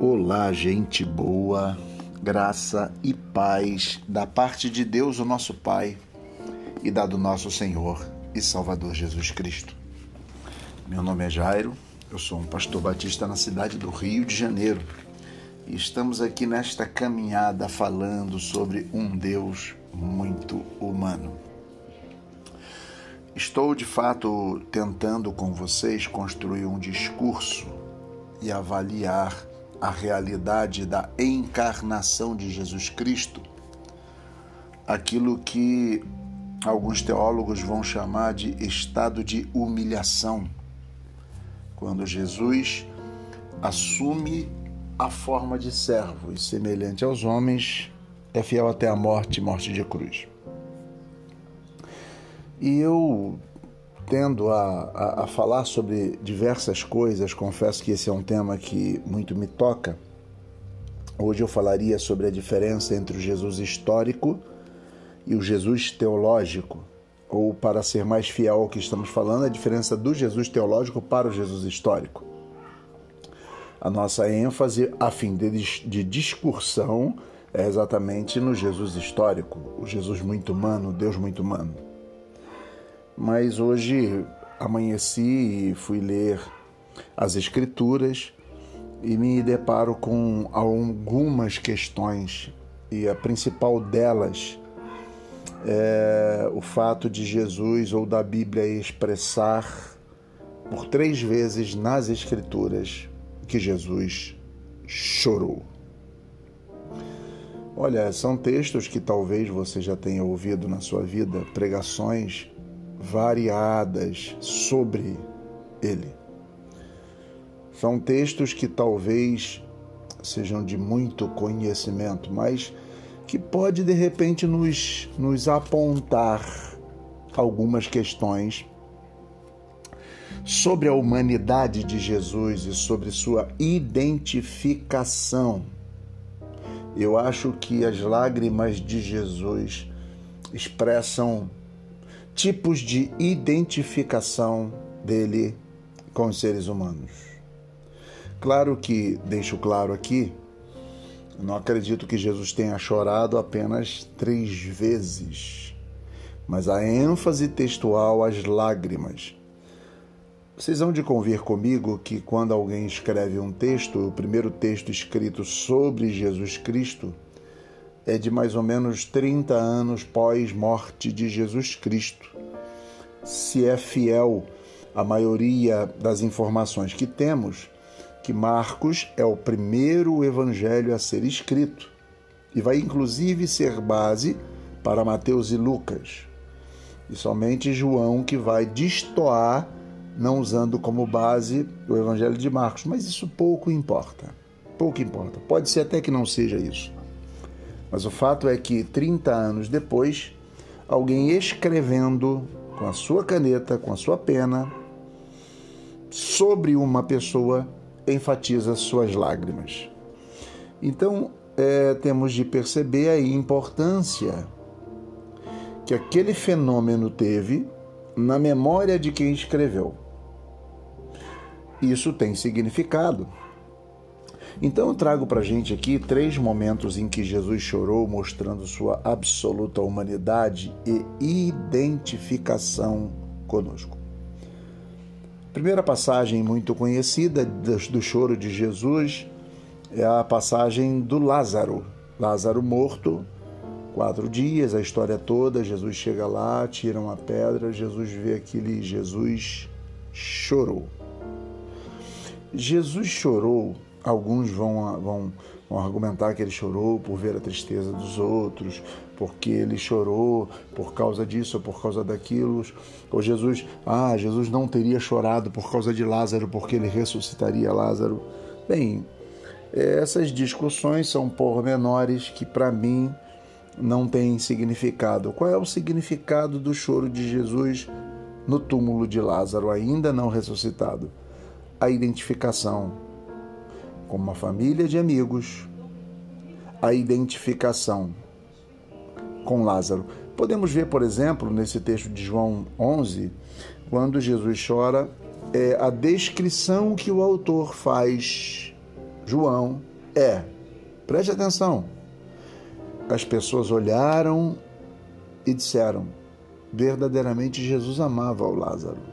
Olá, gente boa, graça e paz da parte de Deus, o nosso Pai, e da do nosso Senhor e Salvador Jesus Cristo. Meu nome é Jairo, eu sou um pastor batista na cidade do Rio de Janeiro e estamos aqui nesta caminhada falando sobre um Deus muito humano. Estou de fato tentando com vocês construir um discurso e avaliar a realidade da encarnação de Jesus Cristo, aquilo que alguns teólogos vão chamar de estado de humilhação, quando Jesus assume a forma de servo e, semelhante aos homens, é fiel até a morte morte de cruz. E eu tendo a, a, a, falar sobre diversas coisas, confesso que esse é um tema que muito me toca. Hoje eu falaria sobre a diferença entre o Jesus histórico e o Jesus teológico, ou para ser mais fiel ao que estamos falando, a diferença do Jesus teológico para o Jesus histórico. A nossa ênfase, a fim de, de discursão, é exatamente no Jesus histórico, o Jesus muito humano, Deus muito humano. Mas hoje amanheci e fui ler as Escrituras e me deparo com algumas questões, e a principal delas é o fato de Jesus ou da Bíblia expressar por três vezes nas Escrituras que Jesus chorou. Olha, são textos que talvez você já tenha ouvido na sua vida, pregações variadas sobre ele. São textos que talvez sejam de muito conhecimento, mas que pode de repente nos, nos apontar algumas questões sobre a humanidade de Jesus e sobre sua identificação. Eu acho que as lágrimas de Jesus expressam tipos de identificação dele com os seres humanos. Claro que, deixo claro aqui, não acredito que Jesus tenha chorado apenas três vezes, mas a ênfase textual às lágrimas. Vocês vão de convir comigo que quando alguém escreve um texto, o primeiro texto escrito sobre Jesus Cristo, é de mais ou menos 30 anos pós-morte de Jesus Cristo. Se é fiel à maioria das informações que temos, que Marcos é o primeiro evangelho a ser escrito e vai inclusive ser base para Mateus e Lucas. E somente João que vai destoar, não usando como base o evangelho de Marcos, mas isso pouco importa. Pouco importa. Pode ser até que não seja isso. Mas o fato é que 30 anos depois, alguém escrevendo com a sua caneta, com a sua pena, sobre uma pessoa, enfatiza suas lágrimas. Então, é, temos de perceber a importância que aquele fenômeno teve na memória de quem escreveu. Isso tem significado. Então eu trago para a gente aqui três momentos em que Jesus chorou, mostrando sua absoluta humanidade e identificação conosco. Primeira passagem muito conhecida do choro de Jesus é a passagem do Lázaro. Lázaro morto, quatro dias, a história toda. Jesus chega lá, tira uma pedra, Jesus vê aquele Jesus chorou. Jesus chorou Alguns vão, vão, vão argumentar que ele chorou por ver a tristeza dos outros, porque ele chorou por causa disso ou por causa daquilo. Ou Jesus, ah, Jesus não teria chorado por causa de Lázaro, porque ele ressuscitaria Lázaro. Bem, essas discussões são pormenores que para mim não têm significado. Qual é o significado do choro de Jesus no túmulo de Lázaro, ainda não ressuscitado? A identificação com uma família de amigos, a identificação com Lázaro. Podemos ver, por exemplo, nesse texto de João 11, quando Jesus chora, é a descrição que o autor faz João é, preste atenção, as pessoas olharam e disseram: verdadeiramente Jesus amava o Lázaro.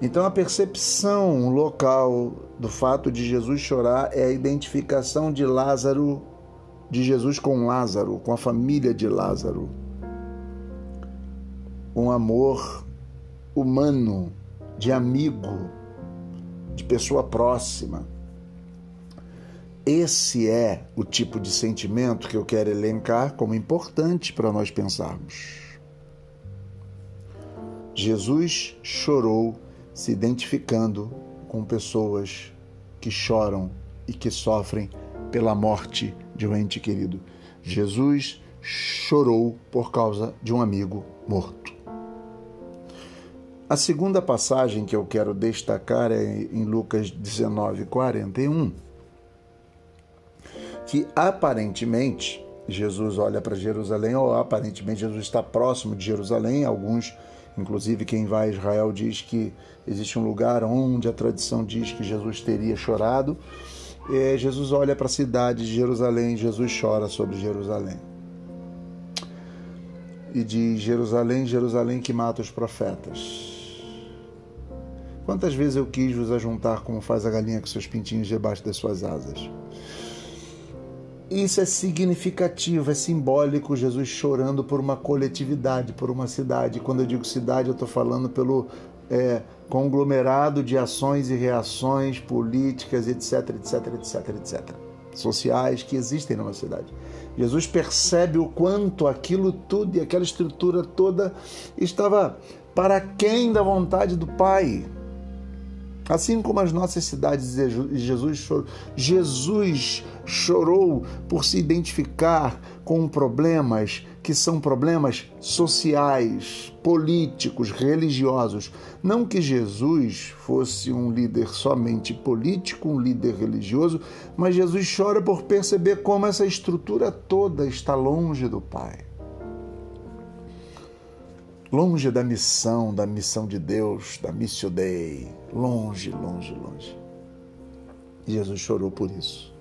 Então a percepção local do fato de Jesus chorar é a identificação de Lázaro, de Jesus com Lázaro, com a família de Lázaro. Um amor humano, de amigo, de pessoa próxima. Esse é o tipo de sentimento que eu quero elencar como importante para nós pensarmos. Jesus chorou se identificando com pessoas que choram e que sofrem pela morte de um ente querido. Jesus chorou por causa de um amigo morto. A segunda passagem que eu quero destacar é em Lucas 19, 41, que aparentemente Jesus olha para Jerusalém, ou aparentemente Jesus está próximo de Jerusalém. Alguns, inclusive quem vai a Israel, diz que existe um lugar onde a tradição diz que Jesus teria chorado. E Jesus olha para a cidade de Jerusalém, Jesus chora sobre Jerusalém. E diz: Jerusalém, Jerusalém que mata os profetas. Quantas vezes eu quis vos ajuntar como faz a galinha com seus pintinhos debaixo das suas asas? Isso é significativo, é simbólico, Jesus chorando por uma coletividade, por uma cidade. Quando eu digo cidade, eu estou falando pelo é, conglomerado de ações e reações políticas, etc, etc, etc, etc, sociais que existem numa cidade. Jesus percebe o quanto aquilo tudo e aquela estrutura toda estava para quem da vontade do Pai. Assim como as nossas cidades, Jesus chorou, Jesus chorou por se identificar com problemas que são problemas sociais, políticos, religiosos. Não que Jesus fosse um líder somente político, um líder religioso, mas Jesus chora por perceber como essa estrutura toda está longe do Pai longe da missão, da missão de Deus, da missio Dei, longe, longe, longe. Jesus chorou por isso.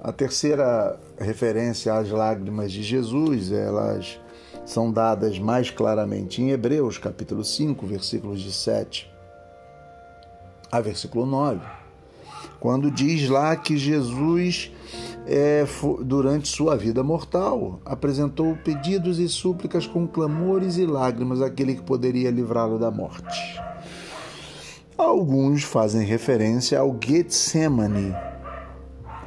A terceira referência às lágrimas de Jesus, elas são dadas mais claramente em Hebreus, capítulo 5, versículos de 7 a versículo 9, quando diz lá que Jesus é, durante sua vida mortal, apresentou pedidos e súplicas com clamores e lágrimas àquele que poderia livrá-lo da morte. Alguns fazem referência ao Getsemane,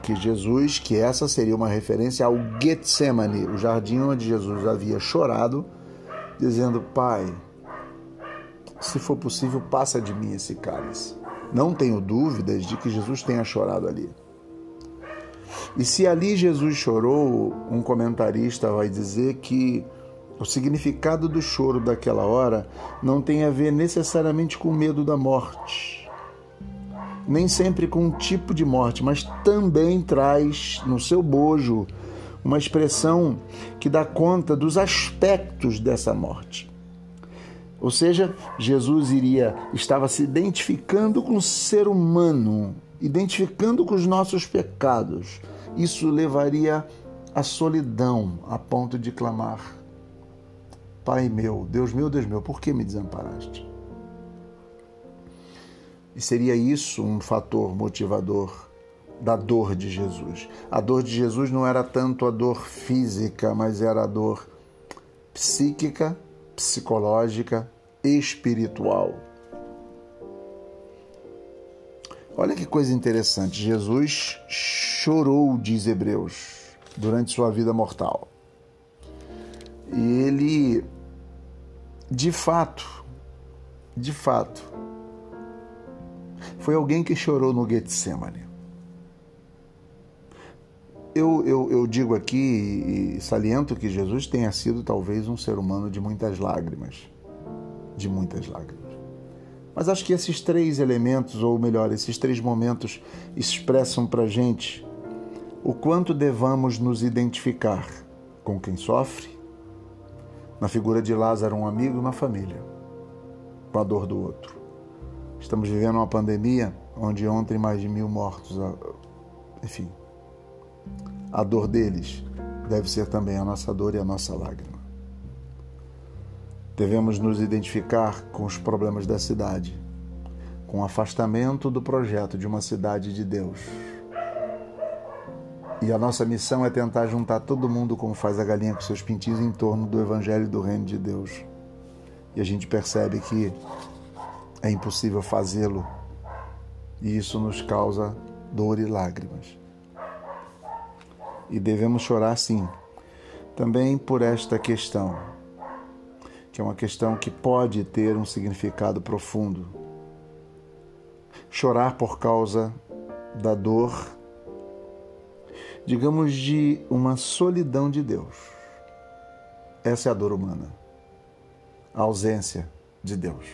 que Jesus, que essa seria uma referência ao Getsemane, o jardim onde Jesus havia chorado, dizendo: Pai, se for possível, passa de mim esse cálice. Não tenho dúvidas de que Jesus tenha chorado ali. E se ali Jesus chorou, um comentarista vai dizer que o significado do choro daquela hora não tem a ver necessariamente com o medo da morte, nem sempre com um tipo de morte, mas também traz no seu bojo uma expressão que dá conta dos aspectos dessa morte. Ou seja, Jesus iria estava se identificando com o ser humano, identificando com os nossos pecados, isso levaria à solidão, a ponto de clamar: Pai meu, Deus meu, Deus meu, por que me desamparaste? E seria isso um fator motivador da dor de Jesus. A dor de Jesus não era tanto a dor física, mas era a dor psíquica, psicológica, espiritual. Olha que coisa interessante. Jesus chorou, diz Hebreus, durante sua vida mortal. E ele, de fato, de fato, foi alguém que chorou no Getsemane. Eu, eu, eu digo aqui e saliento que Jesus tenha sido talvez um ser humano de muitas lágrimas. De muitas lágrimas. Mas acho que esses três elementos, ou melhor, esses três momentos, expressam para gente o quanto devamos nos identificar com quem sofre, na figura de Lázaro, um amigo, na família, com a dor do outro. Estamos vivendo uma pandemia onde ontem mais de mil mortos. Enfim, a dor deles deve ser também a nossa dor e a nossa lágrima. Devemos nos identificar com os problemas da cidade, com o afastamento do projeto de uma cidade de Deus. E a nossa missão é tentar juntar todo mundo, como faz a galinha com seus pintinhos, em torno do Evangelho do Reino de Deus. E a gente percebe que é impossível fazê-lo e isso nos causa dor e lágrimas. E devemos chorar sim, também por esta questão, que é uma questão que pode ter um significado profundo. Chorar por causa da dor, digamos, de uma solidão de Deus. Essa é a dor humana, a ausência de Deus.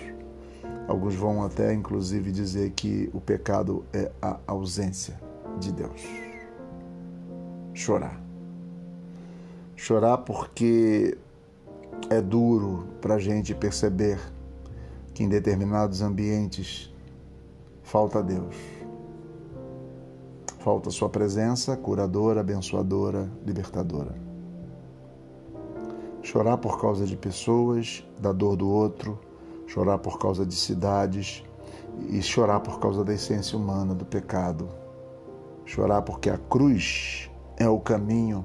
Alguns vão até, inclusive, dizer que o pecado é a ausência de Deus. Chorar. Chorar porque é duro para a gente perceber que em determinados ambientes falta Deus. Falta Sua presença curadora, abençoadora, libertadora. Chorar por causa de pessoas, da dor do outro chorar por causa de cidades e chorar por causa da essência humana, do pecado. Chorar porque a cruz é o caminho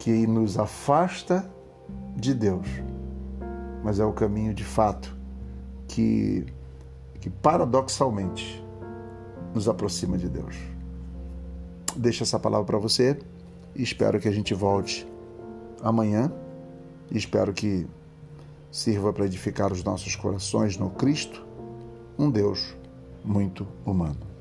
que nos afasta de Deus, mas é o caminho de fato que, que paradoxalmente nos aproxima de Deus. Deixo essa palavra para você e espero que a gente volte amanhã. Espero que sirva para edificar os nossos corações no Cristo, um Deus muito humano.